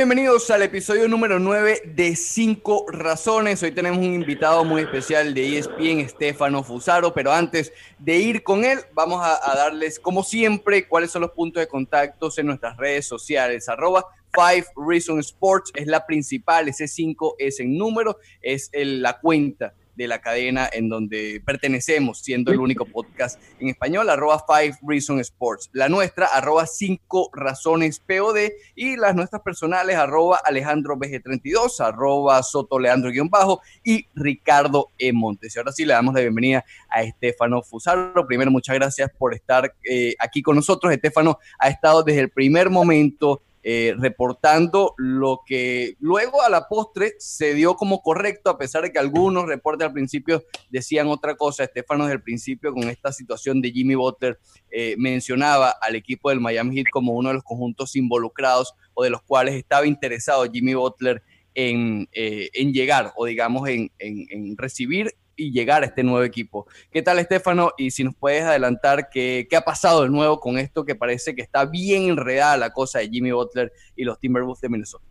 Bienvenidos al episodio número 9 de 5 razones. Hoy tenemos un invitado muy especial de ESPN, Estefano Fusaro, pero antes de ir con él, vamos a, darles, como siempre, cuáles son los puntos de contactos en nuestras redes sociales. Arroba Five Reason Sports es la principal, ese 5 es en número, es el, la cuenta de la cadena en donde pertenecemos, siendo el único podcast en español, arroba Five Reason Sports. La nuestra, arroba 5 Razones POD y las nuestras personales, arroba Alejandro BG32, arroba Soto Leandro-Bajo y Ricardo E. Montes. Y ahora sí le damos la bienvenida a Estefano Fusaro. Primero, muchas gracias por estar eh, aquí con nosotros. Estefano ha estado desde el primer momento eh, reportando lo que luego a la postre se dio como correcto, a pesar de que algunos reportes al principio decían otra cosa. Estefano desde el principio con esta situación de Jimmy Butler eh, mencionaba al equipo del Miami Heat como uno de los conjuntos involucrados o de los cuales estaba interesado Jimmy Butler en, eh, llegar o digamos en, en recibir y llegar a este nuevo equipo. ¿Qué tal, Estefano? Y si nos puedes adelantar qué, qué ha pasado de nuevo con esto que parece que está bien enredada la cosa de Jimmy Butler y los Timberwolves de Minnesota.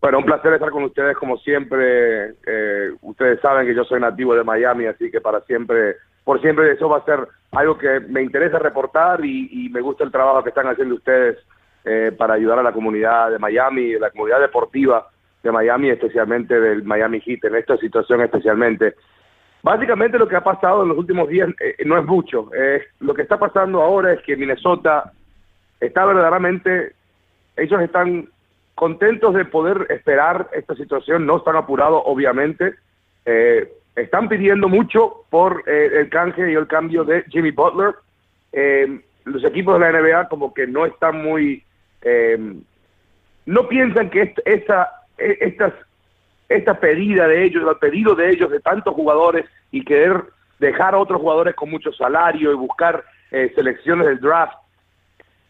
Bueno, un placer estar con ustedes como siempre. Eh, ustedes saben que yo soy nativo de Miami, así que para siempre, por siempre eso va a ser algo que me interesa reportar y, y me gusta el trabajo que están haciendo ustedes eh, para ayudar a la comunidad de Miami, la comunidad deportiva de Miami, especialmente del Miami Heat, en esta situación especialmente. Básicamente lo que ha pasado en los últimos días eh, no es mucho. Eh, lo que está pasando ahora es que Minnesota está verdaderamente, ellos están contentos de poder esperar esta situación, no están apurados obviamente. Eh, están pidiendo mucho por eh, el canje y el cambio de Jimmy Butler. los equipos de la NBA como que no están muy, no piensan que esta, esta, estas esta pedida de ellos, el pedido de ellos de tantos jugadores y querer dejar a otros jugadores con mucho salario y buscar eh, selecciones del draft,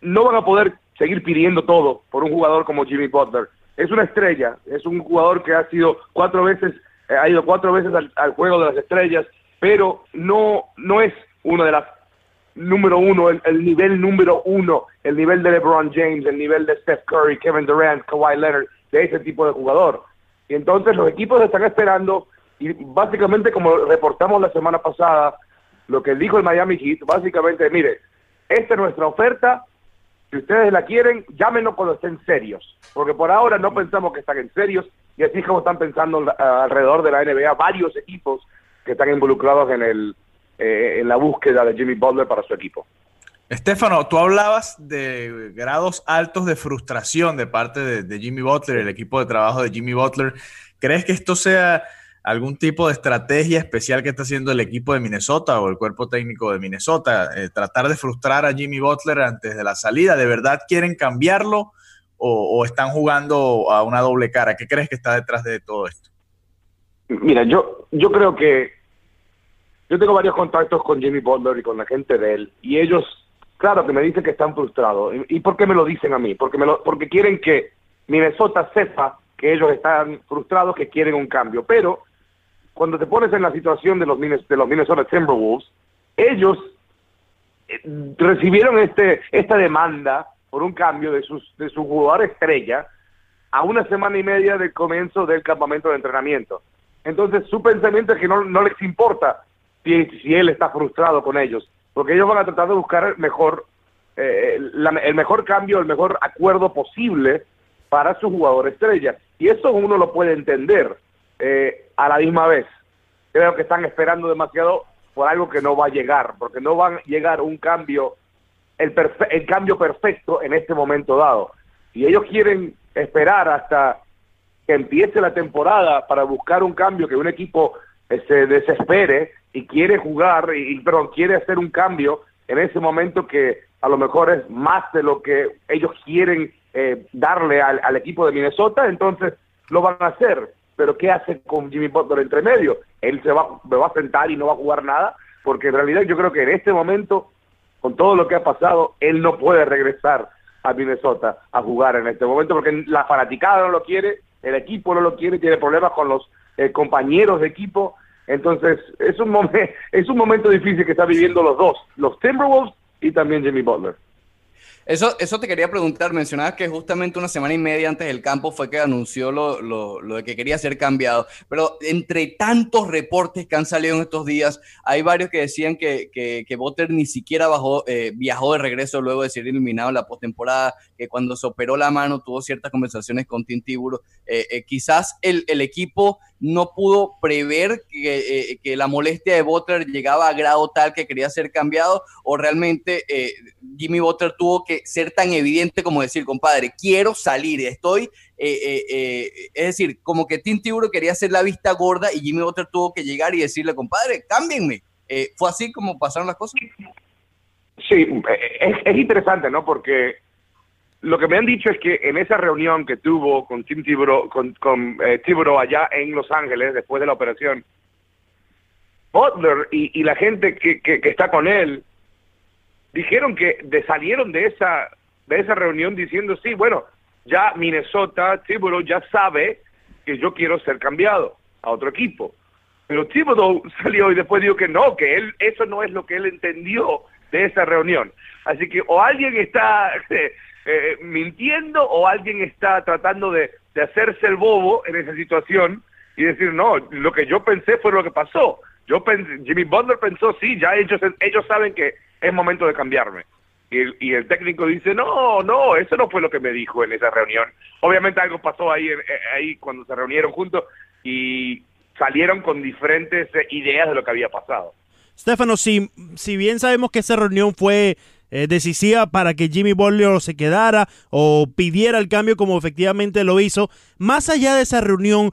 no van a poder seguir pidiendo todo por un jugador como Jimmy Butler. Es una estrella, es un jugador que ha sido cuatro veces, eh, ha ido cuatro veces al, al, juego de las estrellas, pero no, no es uno de las número uno, el, el, nivel número uno, el nivel de LeBron James, el nivel de Steph Curry, Kevin Durant, Kawhi Leonard, de ese tipo de jugador. Y entonces los equipos están esperando y básicamente como reportamos la semana pasada, lo que dijo el Miami Heat, básicamente, mire, esta es nuestra oferta, si ustedes la quieren, llámenos cuando estén serios, porque por ahora no pensamos que están en serios y así es como están pensando alrededor de la NBA varios equipos que están involucrados en, el, eh, en la búsqueda de Jimmy Butler para su equipo. Estefano, tú hablabas de grados altos de frustración de parte de, Jimmy Butler, el equipo de trabajo de Jimmy Butler. ¿Crees que esto sea algún tipo de estrategia especial que está haciendo el equipo de Minnesota o el cuerpo técnico de Minnesota? Eh, tratar de frustrar a Jimmy Butler antes de la salida. ¿De verdad quieren cambiarlo o, o están jugando a una doble cara? ¿Qué crees que está detrás de todo esto? Mira, yo, yo creo que yo tengo varios contactos con Jimmy Butler y con la gente de él y ellos Claro que me dicen que están frustrados. ¿Y por qué me lo dicen a mí? Porque, me lo, porque quieren que Minnesota sepa que ellos están frustrados, que quieren un cambio. Pero cuando te pones en la situación de los, de los Minnesota Timberwolves, ellos eh, recibieron este, esta demanda por un cambio de, sus, de su jugador estrella a una semana y media del comienzo del campamento de entrenamiento. Entonces su pensamiento es que no, no les importa si, si él está frustrado con ellos porque ellos van a tratar de buscar el mejor, eh, la, el mejor cambio, el mejor acuerdo posible para su jugador estrella. Y eso uno lo puede entender eh, a la misma vez. Creo que están esperando demasiado por algo que no va a llegar, porque no va a llegar un cambio, el, el cambio perfecto en este momento dado. Y ellos quieren esperar hasta que empiece la temporada para buscar un cambio, que un equipo se desespere y quiere jugar, y, perdón, quiere hacer un cambio en ese momento que a lo mejor es más de lo que ellos quieren eh, darle al, equipo de Minnesota, entonces lo van a hacer. Pero ¿qué hace con Jimmy Butler entre medio? Él se va, va a sentar y no va a jugar nada, porque en realidad yo creo que en este momento, con todo lo que ha pasado, él no puede regresar a Minnesota a jugar en este momento, porque la fanaticada no lo quiere, el equipo no lo quiere, tiene problemas con los eh, compañeros de equipo, entonces es un, es un momento difícil que están viviendo los dos, los Timberwolves y también Jimmy Butler. Eso, eso te quería preguntar, mencionabas que justamente una semana y media antes del campo fue que anunció lo, lo, lo, de que quería ser cambiado, pero entre tantos reportes que han salido en estos días, hay varios que decían que, que, que Botter ni siquiera bajó, eh, viajó de regreso luego de ser eliminado en la postemporada, que cuando se operó la mano tuvo ciertas conversaciones con Tim Tiburo. Eh, eh, quizás el, el, equipo no pudo prever que, que, la molestia de Botter llegaba a grado tal que quería ser cambiado, o realmente Jimmy Botter tuvo que ser tan evidente como decir, compadre, quiero salir, estoy, eh, eh, eh, es decir, como que Tim Tiburo quería hacer la vista gorda y Jimmy Butler tuvo que llegar y decirle, compadre, cámbienme. ¿Fue así como pasaron las cosas? Sí, es, interesante, ¿no? Porque lo que me han dicho es que en esa reunión que tuvo con Tim Tiburo, con, con allá en Los Ángeles, después de la operación, Butler y, la gente que, que está con él, dijeron que de, salieron de esa, de esa reunión diciendo, sí, bueno, ya Minnesota, Thibodeau ya sabe que yo quiero ser cambiado a otro equipo. Pero Thibodeau salió y después dijo que no, que él eso no es lo que él entendió de esa reunión. Así que o alguien está eh, eh, mintiendo o alguien está tratando de, de hacerse el bobo en esa situación y decir, no, lo que yo pensé fue lo que pasó. Yo pensé, Jimmy Butler pensó, sí, ya ellos, ellos saben que es momento de cambiarme. Y el, técnico dice, no, no, eso no fue lo que me dijo en esa reunión. Obviamente algo pasó ahí, eh, ahí cuando se reunieron juntos y salieron con diferentes eh, ideas de lo que había pasado. Stefano, si, si bien sabemos que esa reunión fue eh, decisiva para que Jimmy Butler se quedara o pidiera el cambio como efectivamente lo hizo, más allá de esa reunión,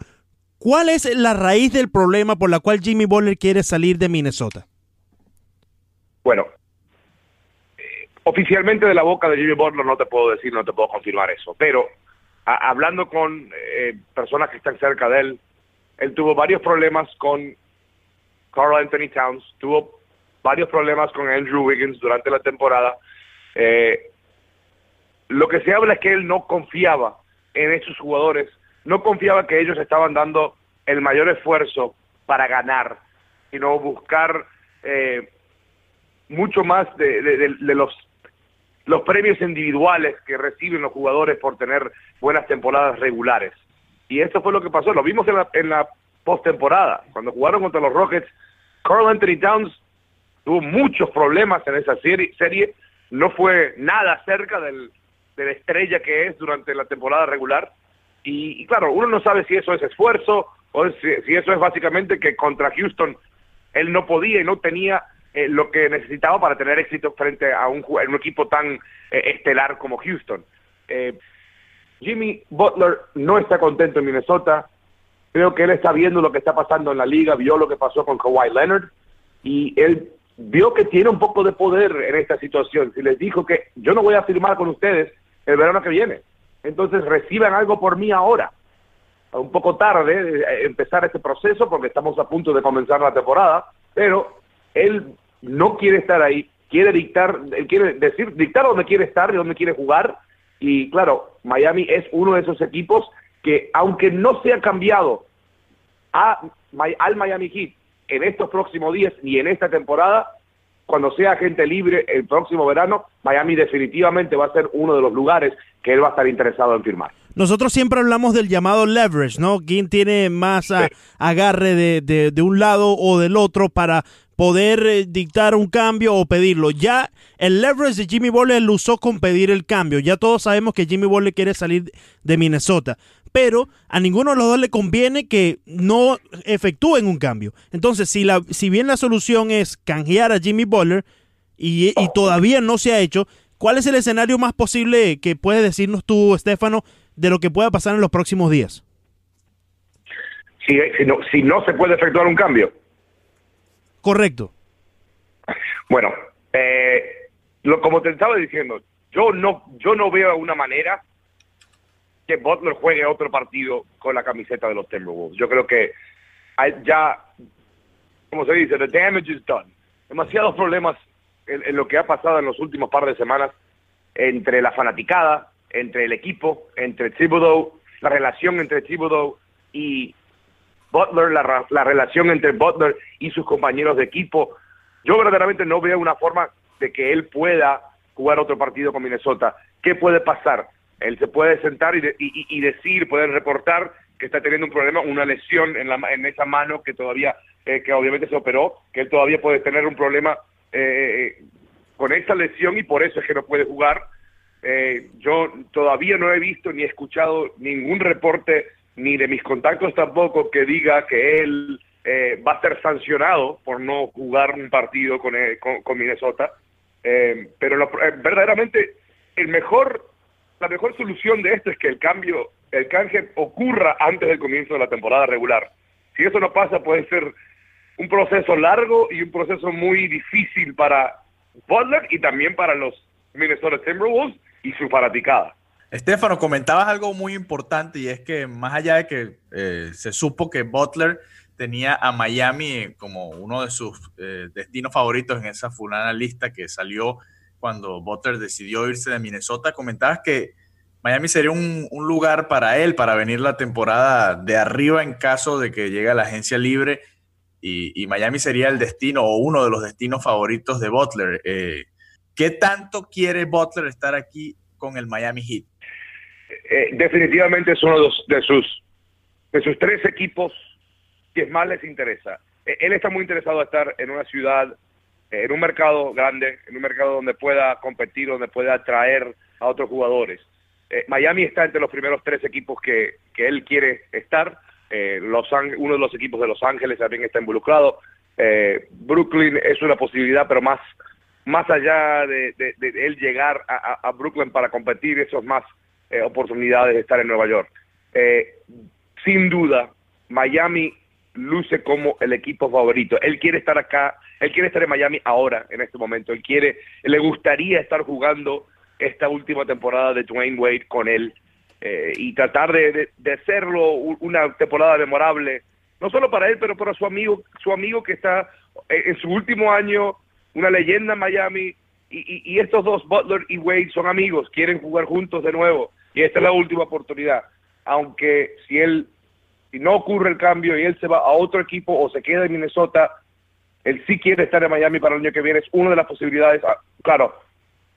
¿cuál es la raíz del problema por la cual Jimmy Butler quiere salir de Minnesota? Bueno, Oficialmente de la boca de Jimmy Butler no te puedo decir, no te puedo confirmar eso, pero hablando con eh, personas que están cerca de él, él tuvo varios problemas con Carl Anthony Towns, tuvo varios problemas con Andrew Wiggins durante la temporada. Eh, lo que se habla es que él no confiaba en esos jugadores, no confiaba que ellos estaban dando el mayor esfuerzo para ganar, sino buscar eh, mucho más de, de, los los premios individuales que reciben los jugadores por tener buenas temporadas regulares. Y eso fue lo que pasó, lo vimos en la, en la postemporada, cuando jugaron contra los Rockets, Carl Anthony Towns tuvo muchos problemas en esa serie, no fue nada cerca del, de la estrella que es durante la temporada regular, y, claro, uno no sabe si eso es esfuerzo o si eso es básicamente que contra Houston él no podía y no tenía eh, lo que necesitaba para tener éxito frente a un, un equipo tan eh, estelar como Houston. Eh, Jimmy Butler no está contento en Minnesota. Creo que él está viendo lo que está pasando en la liga, vio lo que pasó con Kawhi Leonard y él vio que tiene un poco de poder en esta situación. Si les dijo que yo no voy a firmar con ustedes el verano que viene, entonces reciban algo por mí ahora. Un poco tarde empezar este proceso porque estamos a punto de comenzar la temporada, pero él no quiere estar ahí, quiere dictar, quiere decir, dictar dónde quiere estar y dónde quiere jugar. Y claro, Miami es uno de esos equipos que, aunque no se ha cambiado a, al Miami Heat en estos próximos días ni en esta temporada, cuando sea gente libre el próximo verano, Miami definitivamente va a ser uno de los lugares que él va a estar interesado en firmar. Nosotros siempre hablamos del llamado leverage, ¿no? ¿Quién tiene más agarre de, de, de, un lado o del otro para poder eh, dictar un cambio o pedirlo. Ya el leverage de Jimmy Butler lo usó con pedir el cambio. Ya todos sabemos que Jimmy Butler quiere salir de Minnesota. Pero a ninguno de los dos le conviene que no efectúen un cambio. Entonces, si, la, si bien la solución es canjear a Jimmy Butler y, y todavía no se ha hecho, ¿cuál es el escenario más posible que puedes decirnos tú, Estefano, de lo que pueda pasar en los próximos días? si, si, no, si no se puede efectuar un cambio. Correcto. Bueno, eh, lo, como te estaba diciendo, yo no, yo no veo una manera que Butler juegue otro partido con la camiseta de los Timberwolves. Yo creo que ya, como se dice, the damage is done. Demasiados problemas en, lo que ha pasado en los últimos par de semanas entre la fanaticada, entre el equipo, entre Thibodeau, la relación entre Thibodeau y Butler, la, la relación entre Butler y sus compañeros de equipo. Yo verdaderamente no veo una forma de que él pueda jugar otro partido con Minnesota. ¿Qué puede pasar? Él se puede sentar y, y, decir, puede reportar que está teniendo un problema, una lesión en, la, en esa mano que todavía, eh, que obviamente se operó, que él todavía puede tener un problema eh, con esa lesión y por eso es que no puede jugar. Eh, yo todavía no he visto ni escuchado ningún reporte, ni de mis contactos tampoco, que diga que él va a ser sancionado por no jugar un partido con, con Minnesota. pero verdaderamente el mejor la mejor solución de esto es que el cambio, el canje ocurra antes del comienzo de la temporada regular. Si eso no pasa, puede ser un proceso largo y un proceso muy difícil para Butler y también para los Minnesota Timberwolves y su fanaticada. Estefano, comentabas algo muy importante y es que más allá de que eh, se supo que Butler tenía a Miami como uno de sus eh, destinos favoritos en esa fulana lista que salió cuando Butler decidió irse de Minnesota, comentabas que Miami sería un, lugar para él para venir la temporada de arriba en caso de que llegue a la agencia libre y, Miami sería el destino o uno de los destinos favoritos de Butler. Eh, ¿Qué tanto quiere Butler estar aquí con el Miami Heat? Eh, definitivamente es uno de, sus, de sus tres equipos que más les interesa. Eh, él está muy interesado en estar en una ciudad en un mercado grande, en un mercado donde pueda competir, donde pueda atraer a otros jugadores. Eh, Miami está entre los primeros tres equipos que, que él quiere estar. Eh, los, uno de los equipos de Los Ángeles también está involucrado. Eh, Brooklyn es una posibilidad, pero más, más allá de, él llegar a, Brooklyn para competir, eso es más oportunidades de estar en Nueva York. sin duda, Miami luce como el equipo favorito. Él quiere estar acá, él quiere estar en Miami ahora, en este momento. Él quiere, le gustaría estar jugando esta última temporada de Dwayne Wade con él eh, y tratar de, hacerlo una temporada memorable, no solo para él, pero para su amigo, su amigo que está en su último año, una leyenda en Miami. Y, y estos dos, Butler y Wade, son amigos, quieren jugar juntos de nuevo. Y esta es la última oportunidad. Aunque si él si no ocurre el cambio y él se va a otro equipo o se queda en Minnesota, él sí quiere estar en Miami para el año que viene, es una de las posibilidades. Ah, claro,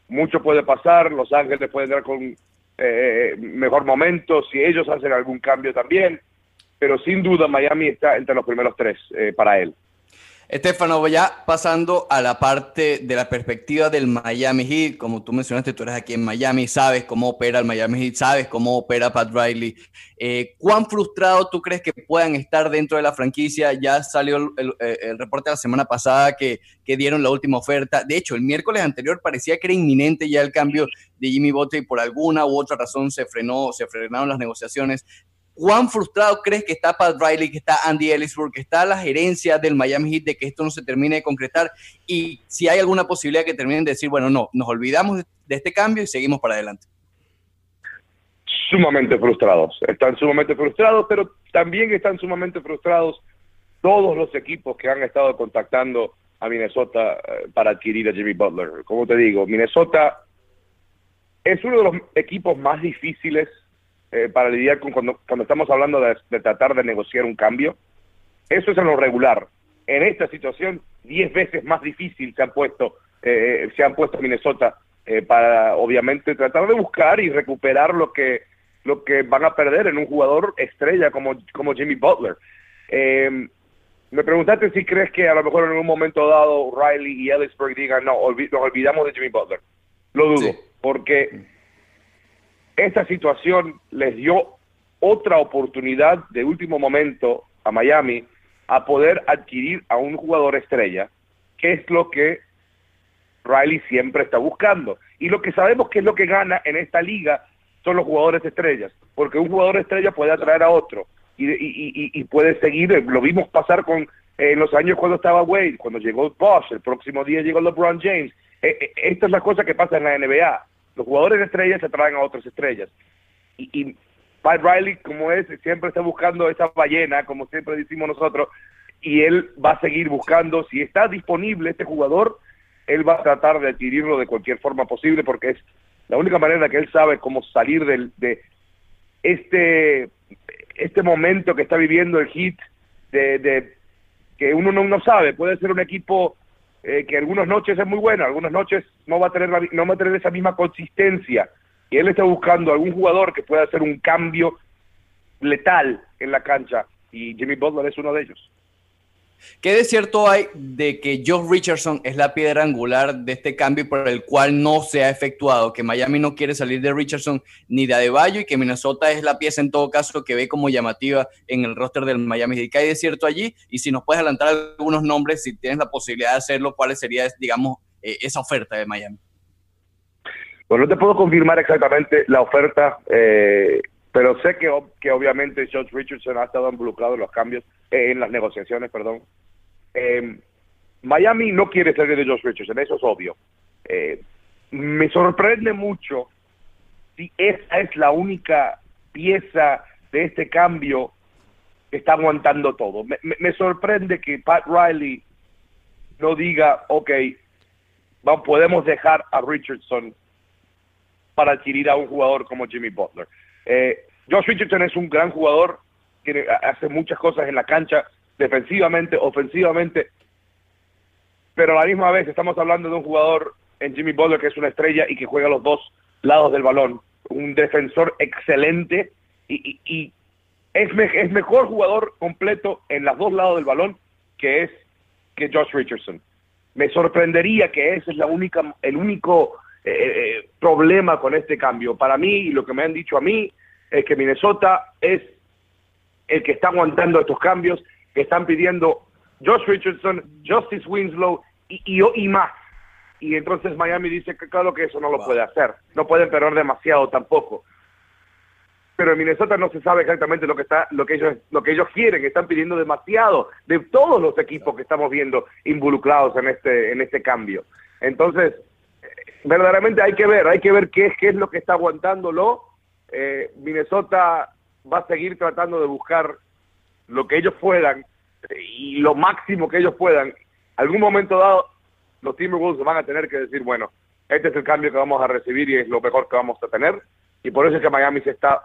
mucho puede pasar, Los Ángeles pueden dar con eh, mejor momento, si ellos hacen algún cambio también, pero sin duda Miami está entre los primeros tres eh, para él. Estefano, ya pasando a la parte de la perspectiva del Miami Heat, como tú mencionaste, tú eres aquí en Miami, sabes cómo opera el Miami Heat, sabes cómo opera Pat Riley. Eh, ¿Cuán frustrado tú crees que puedan estar dentro de la franquicia? Ya salió el, el, reporte la semana pasada que, que, dieron la última oferta. De hecho, el miércoles anterior parecía que era inminente ya el cambio de Jimmy Butler y por alguna u otra razón se frenó, se frenaron las negociaciones. ¿Cuán frustrado crees que está Pat Riley, que está Andy Ellisburg, que está la gerencia del Miami Heat de que esto no se termine de concretar? Y si hay alguna posibilidad que terminen de decir, bueno, no, nos olvidamos de este cambio y seguimos para adelante. Sumamente frustrados. Están sumamente frustrados, pero también están sumamente frustrados todos los equipos que han estado contactando a Minnesota eh, para adquirir a Jimmy Butler. Como te digo, Minnesota es uno de los equipos más difíciles eh, para lidiar con cuando, estamos hablando de, tratar de negociar un cambio. Eso es en lo regular. En esta situación, diez veces más difícil se han puesto, eh, se han puesto Minnesota eh, para, obviamente, tratar de buscar y recuperar lo que lo que van a perder en un jugador estrella como, como Jimmy Butler. me preguntaste si crees que a lo mejor en un momento dado Riley y Ellisburg digan, no, nos olvidamos de Jimmy Butler. Lo dudo, porque esta situación les dio otra oportunidad de último momento a Miami a poder adquirir a un jugador estrella, que es lo que Riley siempre está buscando. Y lo que sabemos que es lo que gana en esta liga son los jugadores estrellas, porque un jugador estrella puede atraer a otro. y, puede seguir. Lo vimos pasar con en los años cuando estaba Wade, cuando llegó Bosch, el próximo día llegó LeBron James. Eh, eh, esta es la cosa que pasa en la NBA. Los jugadores de estrellas se traen a otras estrellas. Y, y Pat Riley, como es, siempre está buscando esa ballena, como siempre decimos nosotros, y él va a seguir buscando. Si está disponible este jugador, él va a tratar de adquirirlo de cualquier forma posible porque es la única manera que él sabe cómo salir del, de este, este momento que está viviendo el Heat, de, que uno no, sabe, puede ser un equipo eh, que algunas noches es muy bueno, algunas noches no va a tener no va a tener esa misma consistencia y él está buscando algún jugador que pueda hacer un cambio letal en la cancha y Jimmy Butler es uno de ellos. ¿Qué de cierto hay de que Josh Richardson es la piedra angular de este cambio por el cual no se ha efectuado? Que Miami no quiere salir de Richardson ni de Adebayo y que Minnesota es la pieza en todo caso que ve como llamativa en el roster del Miami ¿Qué hay de cierto allí? Y si nos puedes adelantar algunos nombres, si tienes la posibilidad de hacerlo, ¿cuál sería, digamos, eh, esa oferta de Miami? Pues no te puedo confirmar exactamente la oferta, eh, pero sé que, que obviamente Josh Richardson ha estado involucrado en los cambios, eh, en las negociaciones, perdón. Eh, Miami no quiere salir de Josh Richardson, eso es obvio. me sorprende mucho si esa es la única pieza de este cambio que está aguantando todo. Me, me sorprende que Pat Riley no diga, ok, vamos, podemos dejar a Richardson para adquirir a un jugador como Jimmy Butler. Eh, Josh Richardson es un gran jugador, que hace muchas cosas en la cancha, defensivamente, ofensivamente, pero a la misma vez estamos hablando de un jugador en Jimmy Butler que es una estrella y que juega los dos lados del balón, un defensor excelente y, es, es mejor jugador completo en los dos lados del balón que es que Josh Richardson. Me sorprendería que ese es la única, el único eh, eh, problema con este cambio. Para mí, y lo que me han dicho a mí, es que Minnesota es el que está aguantando estos cambios, que están pidiendo Josh Richardson, Justice Winslow y, y, más. Y entonces Miami dice que claro que eso no lo puede hacer. No pueden perder demasiado tampoco. Pero en Minnesota no se sabe exactamente lo que está, lo que ellos, lo que ellos quieren. Están pidiendo demasiado de todos los equipos que estamos viendo involucrados en este, en este cambio. Entonces, verdaderamente hay que ver, hay que ver qué es, qué es lo que está aguantándolo. Eh, Minnesota va a seguir tratando de buscar lo que ellos puedan y lo máximo que ellos puedan. Algún momento dado, los Timberwolves van a tener que decir, bueno, este es el cambio que vamos a recibir y es lo mejor que vamos a tener. Y por eso es que Miami se está,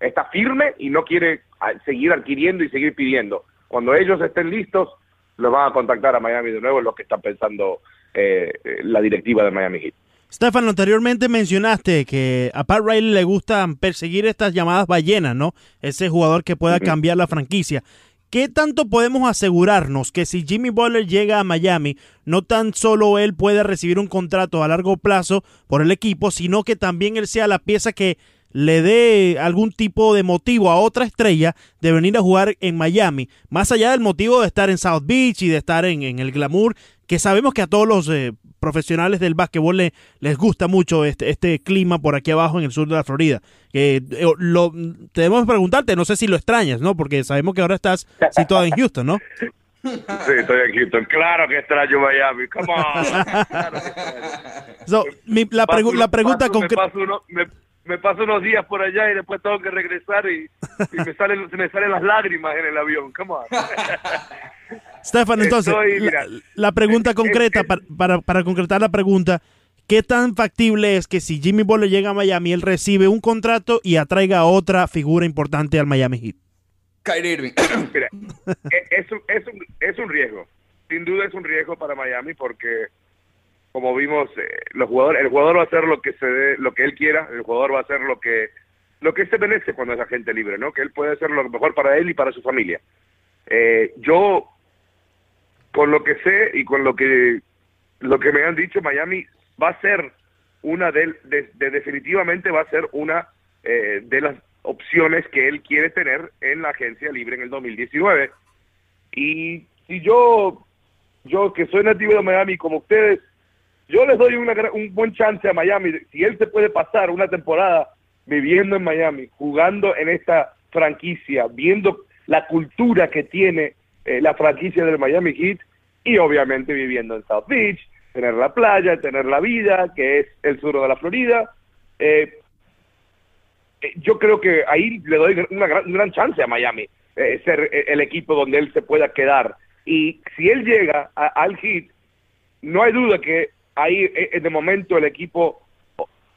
está firme y no quiere seguir adquiriendo y seguir pidiendo. Cuando ellos estén listos, los van a contactar a Miami de nuevo, los que están pensando eh, la directiva de Miami Heat. Stefano, anteriormente mencionaste que a Pat Riley le gusta perseguir estas llamadas ballenas, ¿no? Ese jugador que pueda cambiar la franquicia. ¿Qué tanto podemos asegurarnos que si Jimmy Butler llega a Miami, no tan solo él puede recibir un contrato a largo plazo por el equipo, sino que también él sea la pieza que le dé algún tipo de motivo a otra estrella de venir a jugar en Miami, más allá del motivo de estar en South Beach y de estar en, el glamour, que sabemos que a todos los eh, profesionales del básquetbol les gusta mucho este, este clima por aquí abajo en el sur de la Florida. Que eh, lo, tenemos que preguntarte, no sé si lo extrañas, ¿no? Porque sabemos que ahora estás situado en Houston, ¿no? Sí, estoy en Houston. Claro que extraño Miami. Come on. la, la, pregunta concreta me paso unos días por allá y después tengo que regresar y, me, salen, me salen las lágrimas en el avión. Come on. Stefan, entonces, la, pregunta concreta, para, para, concretar la pregunta, ¿qué tan factible es que si Jimmy Butler llega a Miami, él recibe un contrato y atraiga a otra figura importante al Miami Heat? Kyrie Irving. Mira, e, es, es, un, es un riesgo. Sin duda es un riesgo para Miami porque como vimos, eh, los jugadores, el jugador va a hacer lo que se dé, lo que él quiera, el jugador va a hacer lo que lo que se merece cuando es agente libre, ¿no? Que él puede hacer lo mejor para él y para su familia. Eh, yo, con lo que sé y con lo que lo que me han dicho, Miami va a ser una de, de, definitivamente va a ser una eh, de las opciones que él quiere tener en la agencia libre en el 2019. Y si yo, yo que soy nativo de Miami como ustedes, yo les doy un buen chance a Miami. Si él se puede pasar una temporada viviendo en Miami, jugando en esta franquicia, viendo la cultura que tiene eh, la franquicia del Miami Heat y obviamente viviendo en South Beach, tener la playa, tener la vida, que es el sur de la Florida. Eh, eh, yo creo que ahí le doy una gran, gran chance a Miami, ser el equipo donde él se pueda quedar. Y si él llega al Heat, no hay duda que ahí de momento el equipo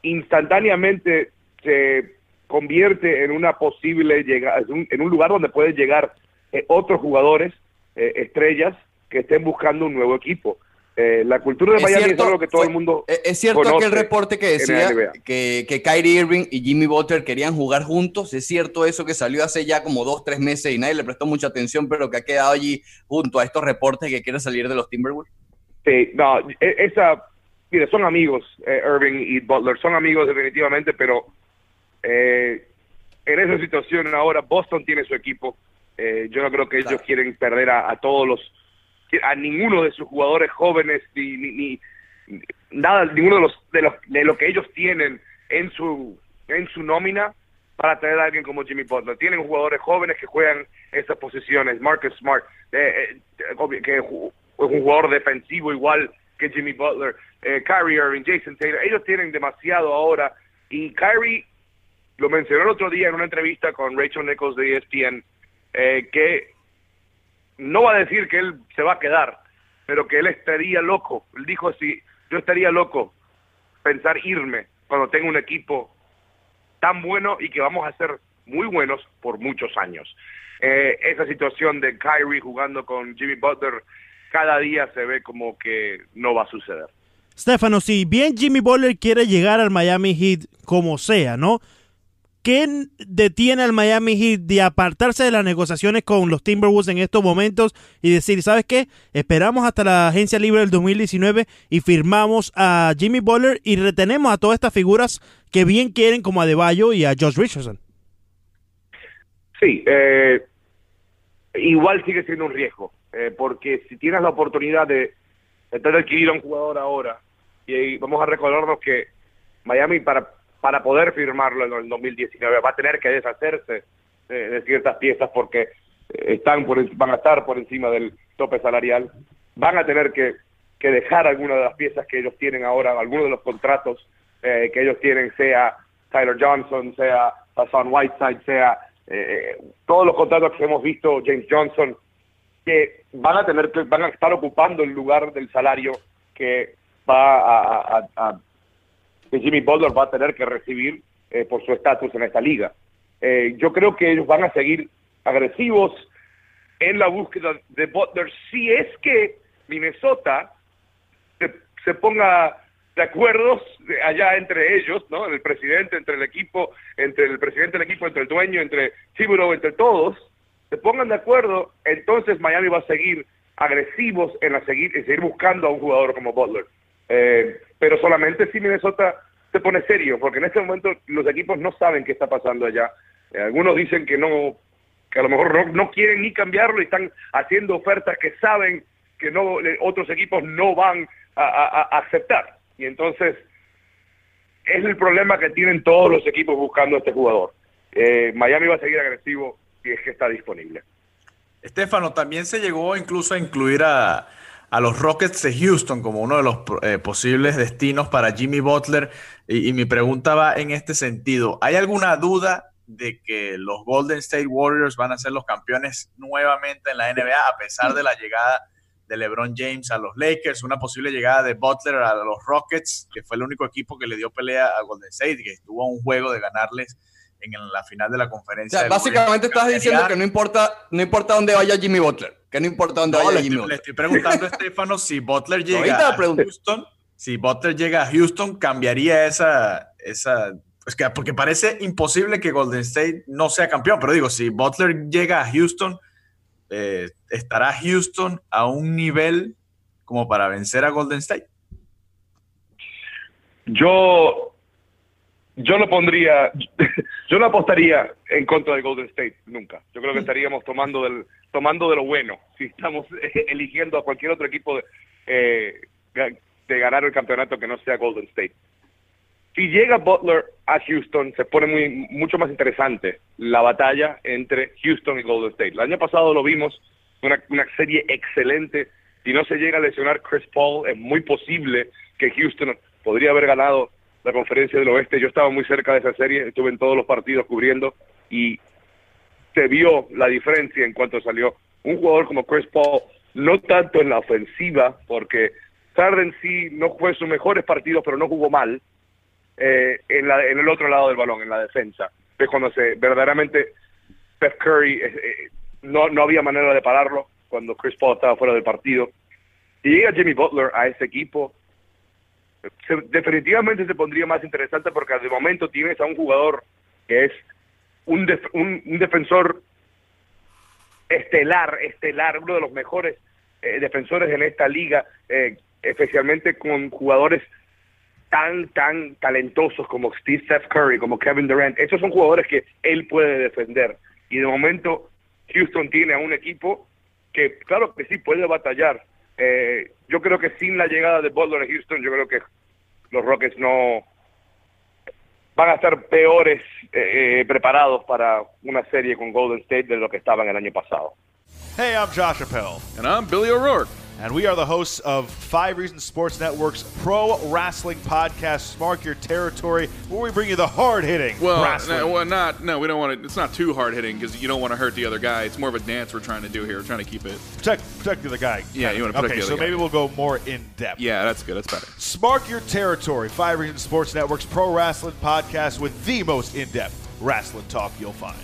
instantáneamente se convierte en una posible llegada, en un lugar donde pueden llegar eh, otros jugadores, eh, estrellas, que estén buscando un nuevo equipo. Eh, la cultura de Miami es algo que todo el mundo. Es cierto aquel reporte que decía que, que Kyrie Irving y Jimmy Butler querían jugar juntos. Es cierto eso que salió hace ya como dos, tres meses y nadie le prestó mucha atención, pero que ha quedado allí junto a estos reportes que quieren salir de los Timberwolves. Sí, no, e, esa. Mire, son amigos, Irving y Butler, son amigos definitivamente, pero en esa situación ahora Boston tiene su equipo eh, yo no creo que ellos quieren perder a, todos los, a ninguno de sus jugadores jóvenes ni, ni, nada, ninguno de los, de los de lo que ellos tienen en su en su nómina para tener a alguien como Jimmy Butler. Tienen jugadores jóvenes que juegan esas posiciones. Marcus Smart, eh, eh, que es un jugador defensivo igual que Jimmy Butler. Kyrie Irving, Jason Taylor. Ellos tienen demasiado ahora. Y Kyrie lo mencionó el otro día en una entrevista con Rachel Nichols de ESPN eh, que no va a decir que él se va a quedar, pero que él estaría loco. Él dijo así, yo estaría loco pensar irme cuando tengo un equipo tan bueno y que vamos a ser muy buenos por muchos años. Eh, esa situación de Kyrie jugando con Jimmy Butler cada día se ve como que no va a suceder. Stefano, si bien Jimmy Butler quiere llegar al Miami Heat como sea, ¿no? ¿Qué detiene al Miami Heat de apartarse de las negociaciones con los Timberwolves en estos momentos y decir, ¿sabes qué? Esperamos hasta la agencia libre del 2019 y firmamos a Jimmy Butler y retenemos a todas estas figuras que bien quieren como a Deballo y a Josh Richardson. Sí, eh, igual sigue siendo un riesgo, eh, porque si tienes la oportunidad de, de adquirir a un jugador ahora, y vamos a recordarnos que Miami para para poder firmarlo en el 2019. Va a tener que deshacerse de, ciertas piezas porque eh, están por, van a estar por encima del tope salarial. Van a tener que, que dejar algunas de las piezas que ellos tienen ahora, algunos de los contratos eh, que ellos tienen, sea Tyler Johnson, sea Hassan Whiteside, sea eh, todos los contratos que hemos visto, James Johnson, que van a tener que, van a estar ocupando el lugar del salario que va a que Jimmy Butler va a tener que recibir eh, por su estatus en esta liga. Eh, yo creo que ellos van a seguir agresivos en la búsqueda de Butler si es que Minnesota se, ponga de acuerdo allá entre ellos, ¿no? El presidente, entre el equipo, entre el presidente del equipo, entre el dueño, entre Thibodeau, entre todos, se pongan de acuerdo, entonces Miami va a seguir agresivos en, la seguir, en seguir buscando a un jugador como Butler. Eh, pero solamente si Minnesota se pone serio, porque en este momento los equipos no saben qué está pasando allá. Eh, algunos dicen que no, que a lo mejor no, quieren ni cambiarlo y están haciendo ofertas que saben que no otros equipos no van a, aceptar. Y entonces es el problema que tienen todos los equipos buscando a este jugador. Eh, Miami va a seguir agresivo es que está disponible. Estefano, también se llegó incluso a incluir a, a los Rockets de Houston como uno de los eh, posibles destinos para Jimmy Butler. Y, mi pregunta va en este sentido. ¿Hay alguna duda de que los Golden State Warriors van a ser los campeones nuevamente en la NBA a pesar de la llegada de LeBron James a los Lakers, una posible llegada de Butler a los Rockets, que fue el único equipo que le dio pelea a Golden State, que estuvo a un juego de ganarles en la final de la conferencia. O sea, básicamente estás diciendo que no importa, no importa dónde vaya Jimmy Butler. Que no importa dónde vaya Jimmy Butler. Le estoy preguntando a Estefano si Butler llega a Houston. Si Butler llega a Houston, cambiaría esa. esa es que, porque parece imposible que Golden State no sea campeón. Pero digo, si Butler llega a Houston, eh, ¿estará Houston a un nivel como para vencer a Golden State? Yo yo no pondría, yo no apostaría en contra de Golden State nunca. Yo creo que estaríamos tomando del, tomando de lo bueno si estamos eligiendo a cualquier otro equipo de, eh, de ganar el campeonato que no sea Golden State. si llega Butler a Houston, se pone muy, mucho más interesante la batalla entre Houston y Golden State. El año pasado lo vimos, una, una serie excelente. Si no se llega a lesionar Chris Paul, es muy posible que Houston podría haber ganado la conferencia del oeste. Yo estaba muy cerca de esa serie, estuve en todos los partidos cubriendo y se vio la diferencia en cuanto salió un jugador como Chris Paul, no tanto en la ofensiva, porque Harden sí no fue sus mejores partidos, pero no jugó mal eh, en, la, en el otro lado del balón, en la defensa. Es cuando se verdaderamente Steph Curry eh, eh, no, no había manera de pararlo cuando Chris Paul estaba fuera del partido. Y llega Jimmy Butler a ese equipo, definitivamente se pondría más interesante porque de momento tienes a un jugador que es un, un, defensor estelar, estelar, uno de los mejores defensores en esta liga, especialmente con jugadores tan, tan talentosos como Steve Steph Curry, como Kevin Durant. Esos son jugadores que él puede defender. Y de momento Houston tiene a un equipo que, claro que sí, puede batallar. Eh, yo creo que sin la llegada de Butler a Houston, yo creo que los Rockets no van a estar peores eh, eh, preparados para una serie con Golden State de lo que estaban el año pasado. Hey, I'm Josh Appel. And I'm Billy O'Rourke. And we are the hosts of Five Reasons Sports Network's pro wrestling podcast, Mark Your Territory, where we bring you the hard hitting well, wrestling. No, well, not no, we don't want it. It's not too hard hitting because you don't want to hurt the other guy. It's more of a dance we're trying to do here. We're trying to keep it protect protect the other guy. Yeah, you want to protect okay, the other so guy. maybe we'll go more in depth. Yeah, that's good. That's better. Mark Your Territory, Five Reasons Sports Network's pro wrestling podcast with the most in depth wrestling talk you'll find.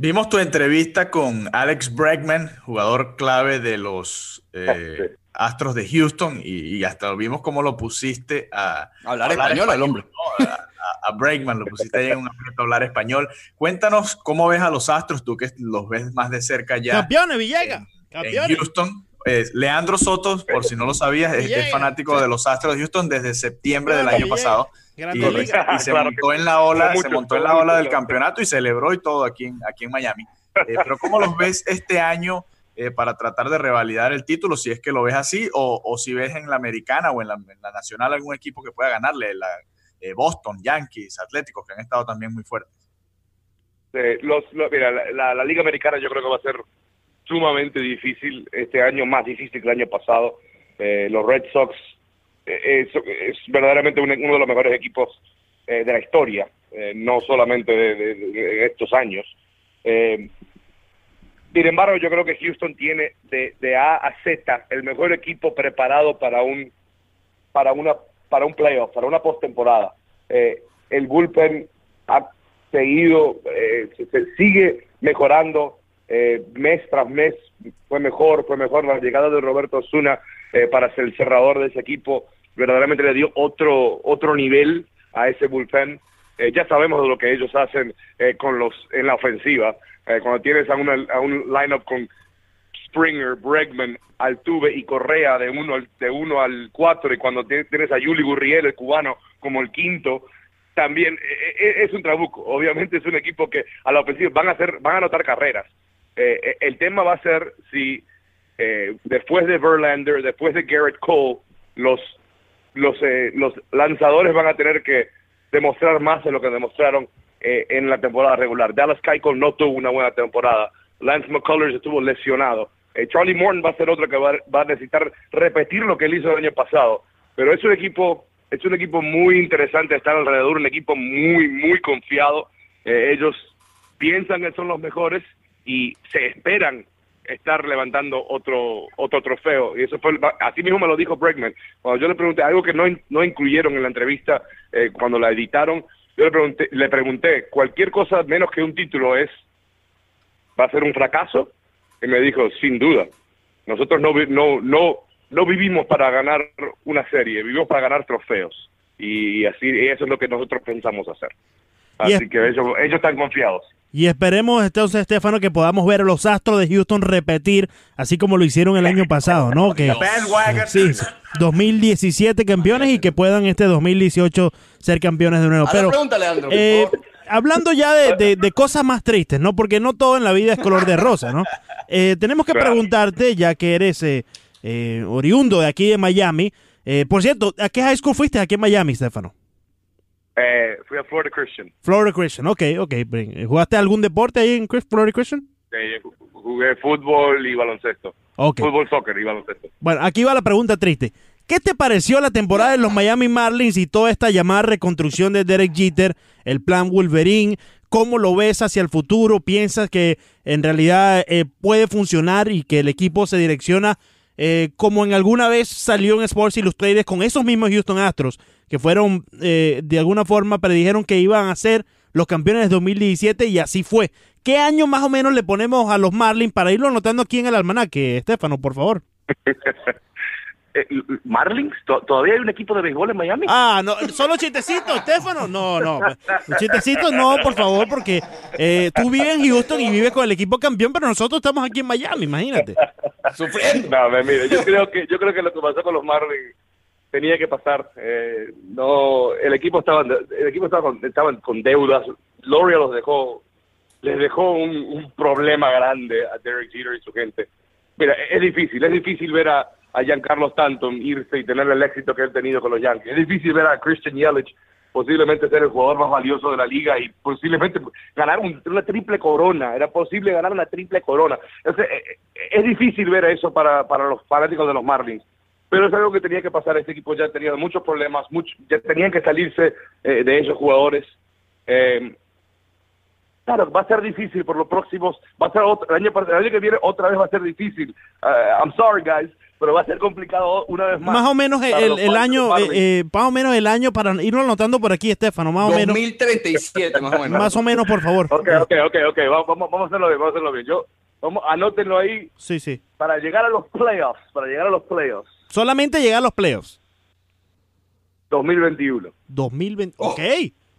Vimos tu entrevista con Alex Bregman, jugador clave de los eh, Astros de Houston, y, y, hasta vimos cómo lo pusiste a hablar, hablar español, al hombre. ¿no? A, a, Bregman, lo pusiste ahí en un ambiente a hablar español. Cuéntanos cómo ves a los Astros, tú que los ves más de cerca ya. Campeones, Villegas. En, en Houston. Eh, Leandro Soto, por si no lo sabías, es, es fanático sí. de los Astros de Houston desde septiembre del año pasado. Y, y, se Claro montó en la ola, mucho, se montó en la mucho, ola del claro. campeonato y celebró y todo aquí en, aquí en Miami. Eh, pero ¿cómo los ves este año eh, para tratar de revalidar el título? Si es que lo ves así o, o si ves en la americana o en la, en la, nacional algún equipo que pueda ganarle, la, eh, Boston, Yankees, Atléticos, que han estado también muy fuertes. Eh, los, los, mira, la, la, la, Liga Americana yo creo que va a ser sumamente difícil este año, más difícil que el año pasado. Eh, los Red Sox es, es, verdaderamente un, uno de los mejores equipos eh, de la historia, eh, no solamente de, estos años. Eh, sin embargo, yo creo que Houston tiene de, A a Z el mejor equipo preparado para un para una para un playoff, para una postemporada. Eh, el bullpen ha seguido, eh, se, se, sigue mejorando eh, mes tras mes. Fue mejor, fue mejor la llegada de Roberto Osuna eh, para ser el cerrador de ese equipo. Verdaderamente le dio otro otro nivel a ese bullpen. Eh, ya sabemos de lo que ellos hacen eh, con los en la ofensiva. Eh, cuando tienes a, una, a un lineup con Springer, Bregman, Altuve y Correa de uno al, de uno al cuatro y cuando tienes a Yuli Gurriel, el cubano, como el quinto, también eh, es un trabuco. Obviamente es un equipo que a la ofensiva van a hacer, van a anotar carreras. Eh, el tema va a ser si eh, después de Verlander, después de Garrett Cole, los los eh, los lanzadores van a tener que demostrar más de lo que demostraron eh, en la temporada regular. Dallas Keuchel no tuvo una buena temporada. Lance McCullers estuvo lesionado. Eh, Charlie Morton va a ser otro que va, va, a necesitar repetir lo que él hizo el año pasado. Pero es un equipo, es un equipo muy interesante estar alrededor, un equipo muy, muy confiado. Eh, ellos piensan que son los mejores y se esperan estar levantando otro otro trofeo. Y eso fue así mismo me lo dijo Bregman. Cuando yo le pregunté algo que no no incluyeron en la entrevista eh, cuando la editaron yo le pregunté le pregunté cualquier cosa menos que un título es va a ser un fracaso y me dijo sin duda. Nosotros no no no no vivimos para ganar una serie vivimos para ganar trofeos. Y así eso es lo que nosotros pensamos hacer. Así que ellos ellos están confiados y esperemos entonces, Estefano, que podamos ver a los Astros de Houston repetir, así como lo hicieron el año pasado, ¿no? Que sí, 2017 campeones y que puedan este 2018 ser campeones de nuevo. Pero eh, hablando ya de, de, de, cosas más tristes, ¿no? Porque no todo en la vida es color de rosa, ¿no? Eh, tenemos que preguntarte, ya que eres eh, eh, oriundo de aquí de Miami. por cierto, ¿a qué high school fuiste aquí en Miami, Estefano? Eh, fui a Florida Christian. Florida Christian, ok, ok. ¿Jugaste algún deporte ahí en Florida Christian? Eh, jugué fútbol y baloncesto. Ok. Fútbol, soccer y baloncesto. Bueno, aquí va la pregunta triste. ¿Qué te pareció la temporada de los Miami Marlins y toda esta llamada reconstrucción de Derek Jeter, el plan Wolverine? ¿Cómo lo ves hacia el futuro? ¿Piensas que en realidad eh, puede funcionar y que el equipo se direcciona eh, como en alguna vez salió en Sports Illustrated con esos mismos Houston Astros, que fueron eh, de alguna forma predijeron que iban a ser los campeones de 2017 y así fue? ¿Qué año más o menos le ponemos a los Marlins para irlo anotando aquí en el almanaque, Estefano, por favor? Eh, Marlins, ¿To- ¿todavía hay un equipo de béisbol en Miami? Ah, no, solo chistecitos, Estefano. No, no, chistecitos no, por favor, porque eh, tú vives en Houston y vives con el equipo campeón, pero nosotros estamos aquí en Miami, imagínate. Sufriendo. No, me- mire, yo creo que yo creo que lo que pasó con los Marlins tenía que pasar. Eh, no, el equipo estaba el equipo estaba con, estaban con deudas. Loria los dejó les dejó un, un problema grande a Derek Jeter y su gente. Mira, es difícil, es difícil ver a, a Giancarlo Stanton irse y tener el éxito que él ha tenido con los Yankees. Es difícil ver a Christian Yelich posiblemente ser el jugador más valioso de la liga y posiblemente ganar un- una triple corona. Era posible ganar una triple corona. Entonces, eh, eh, es difícil ver eso para, para los fanáticos de los Marlins. Pero es algo que tenía que pasar. Este equipo ya tenido muchos problemas, mucho, ya tenían que salirse eh, de esos jugadores. Eh, Claro, va a ser difícil por los próximos, va a ser otro, el, año, el año que viene otra vez va a ser difícil. Uh, I'm sorry guys, pero va a ser complicado una vez más. Más o menos el, el año, eh, eh, más o menos el año para irlo anotando por aquí, Estefano, más o menos, 2037, más o menos. más o menos, por favor. Ok, ok, ok, ok, vamos, vamos, vamos a hacerlo bien, vamos a hacerlo bien. Yo, vamos, anótenlo ahí Sí, sí. para llegar a los playoffs, para llegar a los playoffs, Solamente llegar a los playoffs. 2021. 2020. Oh. Ok,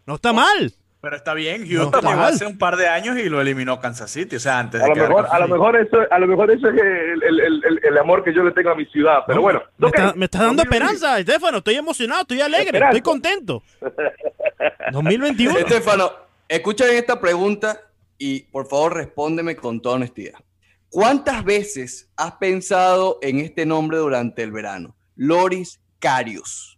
no está mal. Pero está bien, No Houston mal. hace un par de años y lo eliminó Kansas City, o sea, antes de A lo quedar mejor, a lo mejor eso, a lo mejor eso es el, el, el, amor que yo le tengo a mi ciudad. Pero bueno, Me, está, me está dando 2021. esperanza, Estefano. Estoy emocionado, estoy alegre, Esperanza. estoy contento. 2021. Estefano, escucha bien esta pregunta y por favor respóndeme con toda honestidad. ¿Cuántas veces has pensado en este nombre durante el verano? Loris Carius.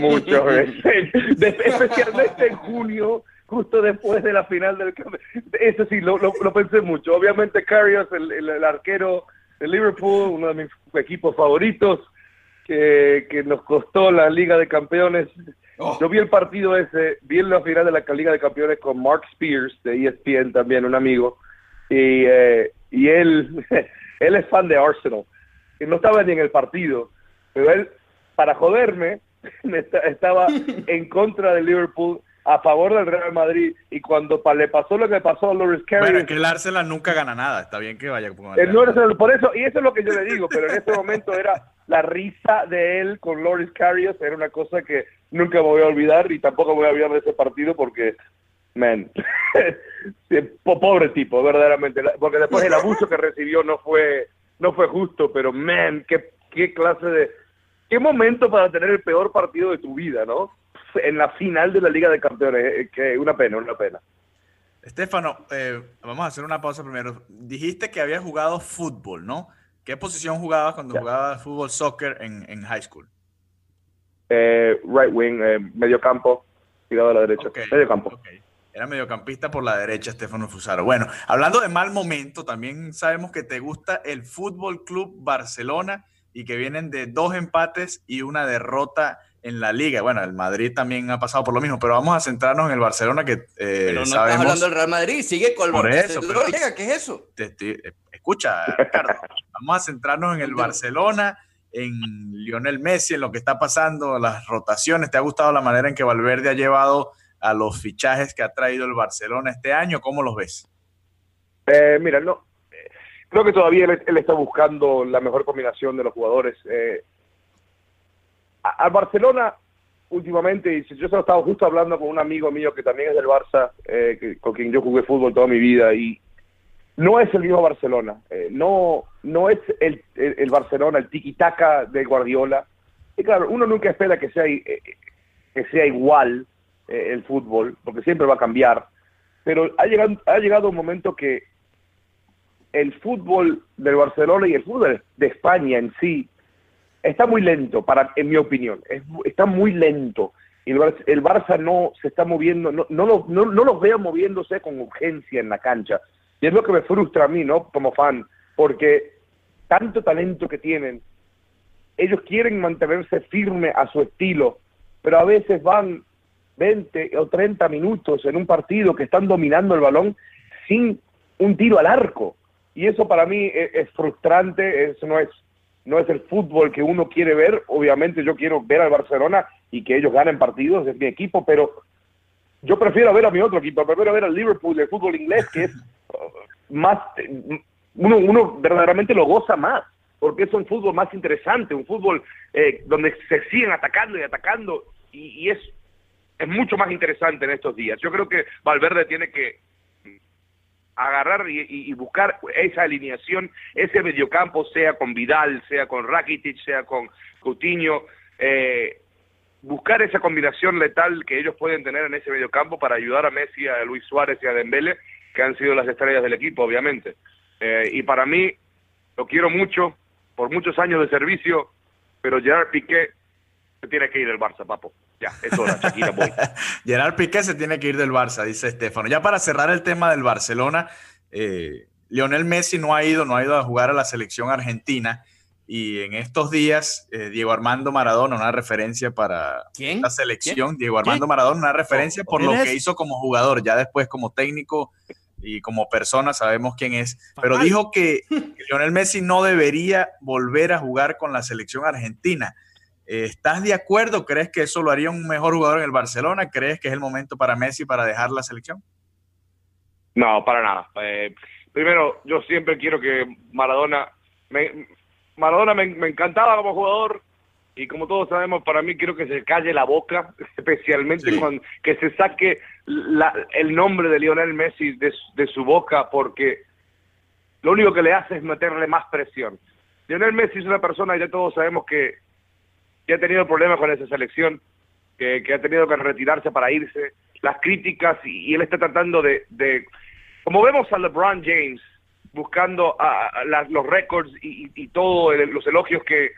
Muchas veces, De- especialmente en junio, justo después de la final del. Eso sí, lo, lo, lo pensé mucho. Obviamente, Carrios, el, el- el arquero de Liverpool, uno de mis equipos favoritos, que, que nos costó la Liga de Campeones. Oh. Yo vi el partido ese, vi la final de la Liga de Campeones con Mark Spears, de ESPN también, un amigo, y, eh, y él, él es fan de Arsenal. Y no estaba ni en el partido, pero él, para joderme, me esta- estaba en contra de Liverpool, a favor del Real Madrid, y cuando le pasó lo que pasó a Loris Carey, Bueno, es que el Arsenal nunca gana nada, está bien que vaya con el era- por eso, y eso es lo que yo le digo, pero en ese momento era la risa de él con Loris Karius, era una cosa que nunca me voy a olvidar y tampoco voy a olvidar de ese partido porque, man, pobre tipo, verdaderamente, porque después el abuso que recibió no fue no fue justo, pero man, qué, qué clase de, qué momento para tener el peor partido de tu vida, ¿no? En la final de la Liga de Campeones, eh, que una pena, una pena. Estefano, eh, vamos a hacer una pausa primero. Dijiste que habías jugado fútbol, ¿no? ¿Qué posición jugabas cuando Ya. jugabas fútbol soccer en, en high school? Eh, right wing, eh, medio campo, tirado a la derecha, medio campo. Era mediocampista por la derecha, Estefano Fusaro. Bueno, hablando de mal momento, también sabemos que te gusta el Fútbol Club Barcelona y que vienen de dos empates y una derrota en la liga. Bueno, el Madrid también ha pasado por lo mismo, pero vamos a centrarnos en el Barcelona que eh, Pero no estás sabemos. hablando del Real Madrid, sigue con el Por eso, Barcelona. pero- Llega, ¿Qué es eso? te estoy- eh, escucha, Ricardo, vamos a centrarnos en el Barcelona, en Lionel Messi, en lo que está pasando, las rotaciones. ¿Te ha gustado la manera en que Valverde ha llevado a los fichajes que ha traído el Barcelona este año? ¿Cómo los ves? Eh, mira, no, creo que todavía él, está buscando la mejor combinación de los jugadores. Eh, a- al Barcelona, últimamente, y yo he estado justo hablando con un amigo mío que también es del Barça, eh, que- con quien yo jugué fútbol toda mi vida, y no es el mismo Barcelona. Eh, no, no es el, el- el Barcelona, el tiki-taka de Guardiola. Y claro, uno nunca espera que sea, eh, que sea igual eh, el fútbol, porque siempre va a cambiar. Pero ha llegado, ha llegado un momento que el fútbol del Barcelona y el fútbol de España en sí está muy lento, para, en mi opinión. está muy lento. Y el, Barça, no se está moviendo, no, no, no, no los veo moviéndose con urgencia en la cancha. Y es lo que me frustra a mí, ¿no? Como fan, porque tanto talento que tienen, ellos quieren mantenerse firme a su estilo, pero a veces van 20 o 30 minutos en un partido que están dominando el balón sin un tiro al arco. Y eso para mí es, es frustrante, eso no es no es el fútbol que uno quiere ver. Obviamente yo quiero ver al Barcelona y que ellos ganen partidos, es mi equipo, pero yo prefiero ver a mi otro equipo, prefiero ver al Liverpool, el fútbol inglés, que es más, uno, uno verdaderamente lo goza más, porque es un fútbol más interesante, un fútbol eh, donde se siguen atacando y atacando, y, es, es mucho más interesante en estos días. Yo creo que Valverde tiene que agarrar y, buscar esa alineación, ese mediocampo, sea con Vidal, sea con Rakitic, sea con Coutinho, eh, buscar esa combinación letal que ellos pueden tener en ese mediocampo para ayudar a Messi, a Luis Suárez y a Dembele, que han sido las estrellas del equipo, obviamente. Eh, y para mí, lo quiero mucho, por muchos años de servicio, pero Gerard Piqué se tiene que ir del Barça, papo. Ya, es hora, Shakira, voy. Gerard Piqué se tiene que ir del Barça, dice Estefano. Ya para cerrar el tema del Barcelona, eh, Lionel Messi no ha ido, no ha ido a jugar a la selección argentina. Y en estos días, eh, Diego Armando Maradona, una referencia para la selección. Diego Armando Maradona, una referencia por lo que hizo como jugador, ya después como técnico y como persona sabemos quién es. Pero dijo que Lionel Messi no debería volver a jugar con la selección argentina. ¿Estás de acuerdo? ¿Crees que eso lo haría un mejor jugador en el Barcelona? ¿Crees que es el momento para Messi para dejar la selección? No, para nada. Eh, primero, yo siempre quiero que Maradona, me, Maradona me, encantaba como jugador y como todos sabemos, para mí quiero que se calle la boca, especialmente cuando que se saque el nombre de Lionel Messi de, de su boca porque lo único que le hace es meterle más presión. Lionel Messi es una persona, ya todos sabemos que que ha tenido problemas con esa selección, que, ha tenido que retirarse para irse, las críticas y, él está tratando de, como vemos a LeBron James buscando a, los récords y, y todos los elogios que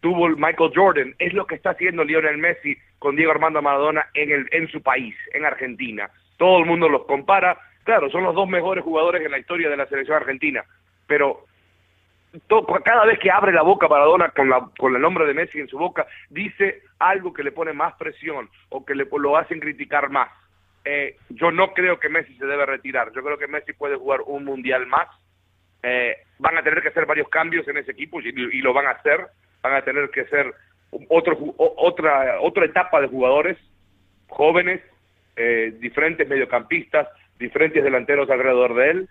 tuvo Michael Jordan, es lo que está haciendo Lionel Messi con Diego Armando Maradona en, el, en su país, en Argentina. Todo el mundo los compara, claro, son los dos mejores jugadores en la historia de la selección argentina, pero cada vez que abre la boca Maradona con, la, con el nombre de Messi en su boca, dice algo que le pone más presión o que le, lo hacen criticar más. Eh, yo no creo que Messi se debe retirar. Yo creo que Messi puede jugar un mundial más. Eh, van a tener que hacer varios cambios en ese equipo y, lo van a hacer. Van a tener que hacer otro, otra, otra etapa de jugadores jóvenes, eh, diferentes mediocampistas, diferentes delanteros alrededor de él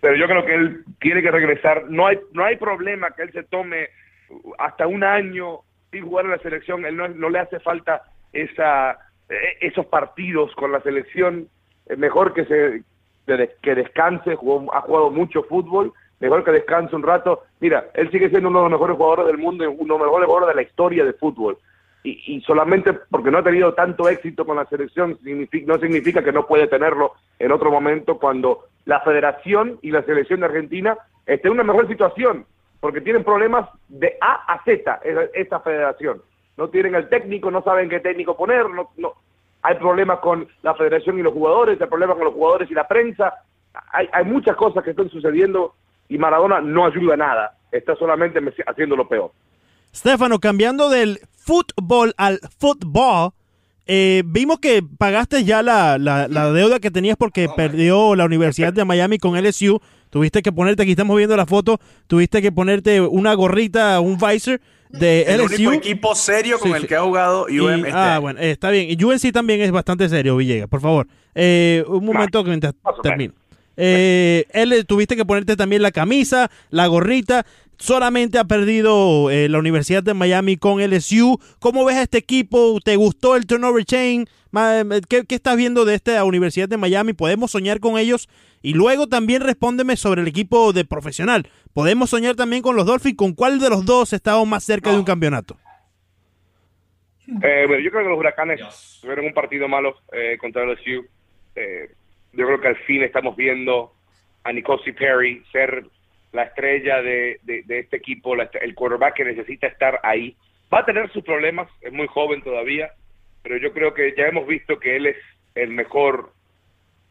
pero yo creo que él tiene que regresar. No hay, no hay problema que él se tome hasta un año sin jugar en la selección. Él no, no le hace falta esa, eh, esos partidos con la selección. Es mejor que se que descanse, ha jugado mucho fútbol, mejor que descanse un rato. Mira, él sigue siendo uno de los mejores jugadores del mundo, uno de los mejores jugadores de la historia de fútbol. Y, y, solamente porque no ha tenido tanto éxito con la selección no significa que no puede tenerlo en otro momento cuando la federación y la selección de Argentina estén en una mejor situación, porque tienen problemas de A a Z esta federación. No tienen el técnico, no saben qué técnico poner, no, hay problemas con la federación y los jugadores, hay problemas con los jugadores y la prensa, hay, hay muchas cosas que están sucediendo y Maradona no ayuda a nada, está solamente haciendo lo peor. Stefano, cambiando del fútbol al fútbol, eh, vimos que pagaste ya la, deuda que tenías porque perdió la Universidad de Miami con LSU. Tuviste que ponerte, aquí estamos viendo la foto, tuviste que ponerte una gorrita, un visor de el LSU. único equipo serio con el que ha jugado UM. ah, bueno, está bien. Y UNC también es bastante serio, Villegas, por favor. Eh, un momento que termino. Eh, él tuviste que ponerte también la camisa, la gorrita solamente ha perdido eh, la Universidad de Miami con LSU. ¿Cómo ves a este equipo? ¿Te gustó el turnover chain? Eh, ¿Qué, estás viendo de esta Universidad de Miami? ¿Podemos soñar con ellos? Y luego también respóndeme sobre el equipo de profesional. ¿Podemos soñar también con los Dolphins? ¿Con cuál de los dos estamos más cerca de un campeonato? Eh, bueno, yo creo que los huracanes tuvieron un partido malo contra LSU. yo creo que al fin estamos viendo a Nicosi Perry ser la estrella de, de- este equipo, la el quarterback que necesita estar ahí. Va a tener sus problemas, es muy joven todavía, pero yo creo que ya hemos visto que él es el mejor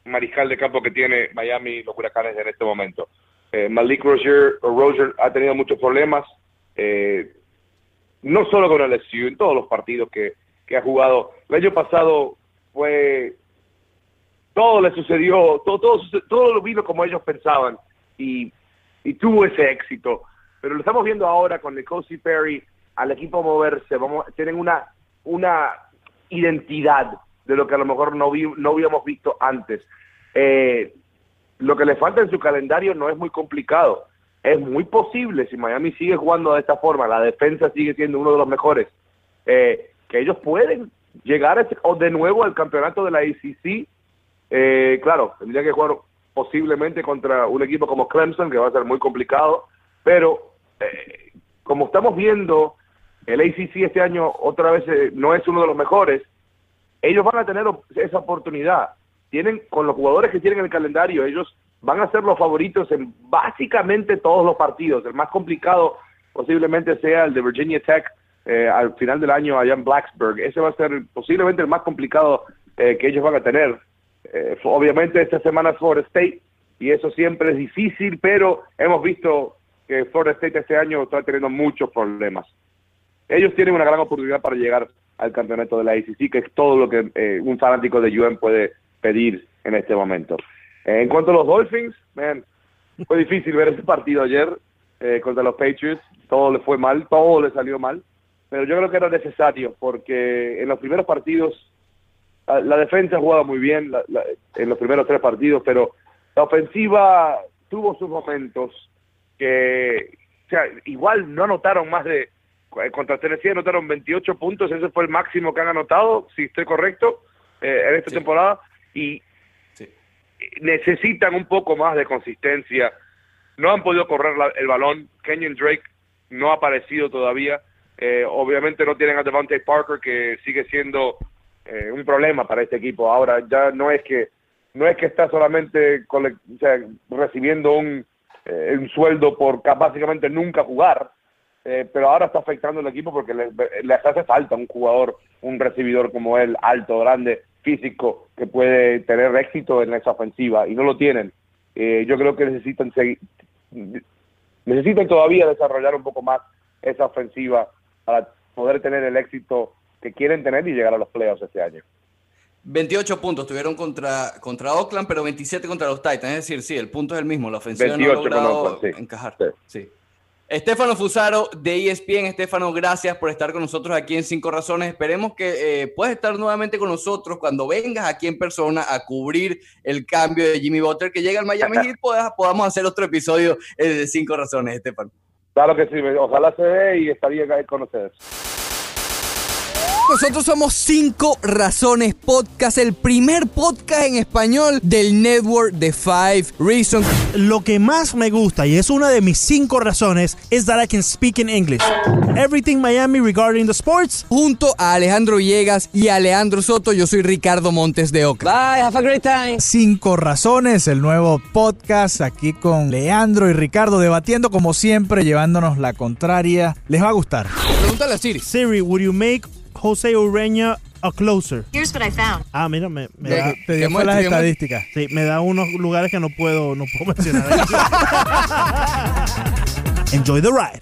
mariscal de campo que tiene Miami los huracanes en este momento. Eh, Malik Rozier, Rozier ha tenido muchos problemas, eh, no solo con el LSU, en todos los partidos que, que ha jugado. El año pasado fue todo le sucedió, todo, todo, todo lo vino como ellos pensaban y, y tuvo ese éxito. Pero lo estamos viendo ahora con Nicosi Perry, al equipo moverse, vamos, tienen una, una identidad de lo que a lo mejor no, vi- no habíamos visto antes. Eh, lo que le falta en su calendario no es muy complicado. Es muy posible, si Miami sigue jugando de esta forma, la defensa sigue siendo uno de los mejores, eh, que ellos pueden llegar a ese- o de nuevo al campeonato de la ACC. Eh, claro, tendría que jugar posiblemente contra un equipo como Clemson, que va a ser muy complicado, pero eh, como estamos viendo, el ACC este año otra vez eh, no es uno de los mejores, ellos van a tener esa oportunidad. Tienen, con los jugadores que tienen en el calendario, ellos van a ser los favoritos en básicamente todos los partidos. El más complicado posiblemente sea el de Virginia Tech eh, al final del año allá en Blacksburg. Ese va a ser posiblemente el más complicado eh, que ellos van a tener. Eh, obviamente esta semana es Florida State y eso siempre es difícil, pero hemos visto que Florida State este año está teniendo muchos problemas ellos tienen una gran oportunidad para llegar al campeonato de la ACC, que es todo lo que eh, un fanático de UM puede pedir en este momento. Eh, en cuanto a los Dolphins, fue difícil ver ese partido ayer eh, contra los Patriots. Todo le fue mal, todo le salió mal, pero yo creo que era necesario porque en los primeros partidos la, la defensa jugaba muy bien la- la- en los primeros tres partidos, pero la ofensiva tuvo sus momentos que, o sea, igual no anotaron más de eh, contra Tennessee anotaron 28 puntos, ese fue el máximo que han anotado, si estoy correcto, eh, en esta temporada, y Sí. necesitan un poco más de consistencia. No han podido correr la- el balón. Kenyon Drake no ha aparecido todavía. Eh, obviamente no tienen a Devontae Parker, que sigue siendo eh, un problema para este equipo. Ahora ya no es que no es que está solamente o sea, recibiendo un, eh, sueldo por ca- básicamente nunca jugar, eh, pero ahora está afectando al equipo porque les, les hace falta un jugador, un recibidor como él, alto, grande, físico, que puede tener éxito en esa ofensiva y no lo tienen. Eh, yo creo que necesitan necesitan todavía desarrollar un poco más esa ofensiva para poder tener el éxito que quieren tener y llegar a los playoffs este año. 28 puntos tuvieron contra, contra Oakland, pero 27 contra los Titans. Es decir, sí, el punto es el mismo. La ofensiva 28 no ha logrado Oakland, sí. encajar. Sí. Sí. Estefano Fusaro de ESPN. Estefano, gracias por estar con nosotros aquí en Cinco Razones. Esperemos que eh, puedas estar nuevamente con nosotros cuando vengas aquí en persona a cubrir el cambio de Jimmy Butler que llega al Miami Heat. Podas- podamos hacer otro episodio eh, de Cinco Razones, Estefano. Claro que sí, ojalá se dé y estaría con ustedes. Nosotros somos Cinco Razones Podcast, el primer podcast en español del network de Five Reasons. Lo que más me gusta, y es una de mis cinco razones, es that I can speak in English. Everything Miami regarding the sports. Junto a Alejandro Villegas y a Leandro Soto, yo soy Ricardo Montes de Oca. Bye, have a great time. Cinco Razones, el nuevo podcast aquí con Leandro y Ricardo debatiendo como siempre, llevándonos la contraria. Les va a gustar. Pregúntale a Siri. Siri, would you make Jose Ureña a closer? Here's what I found. Ah, mira, me, me da, Te dio las muestra. estadísticas. sí, me da unos lugares que no puedo, no puedo mencionar. Enjoy the ride.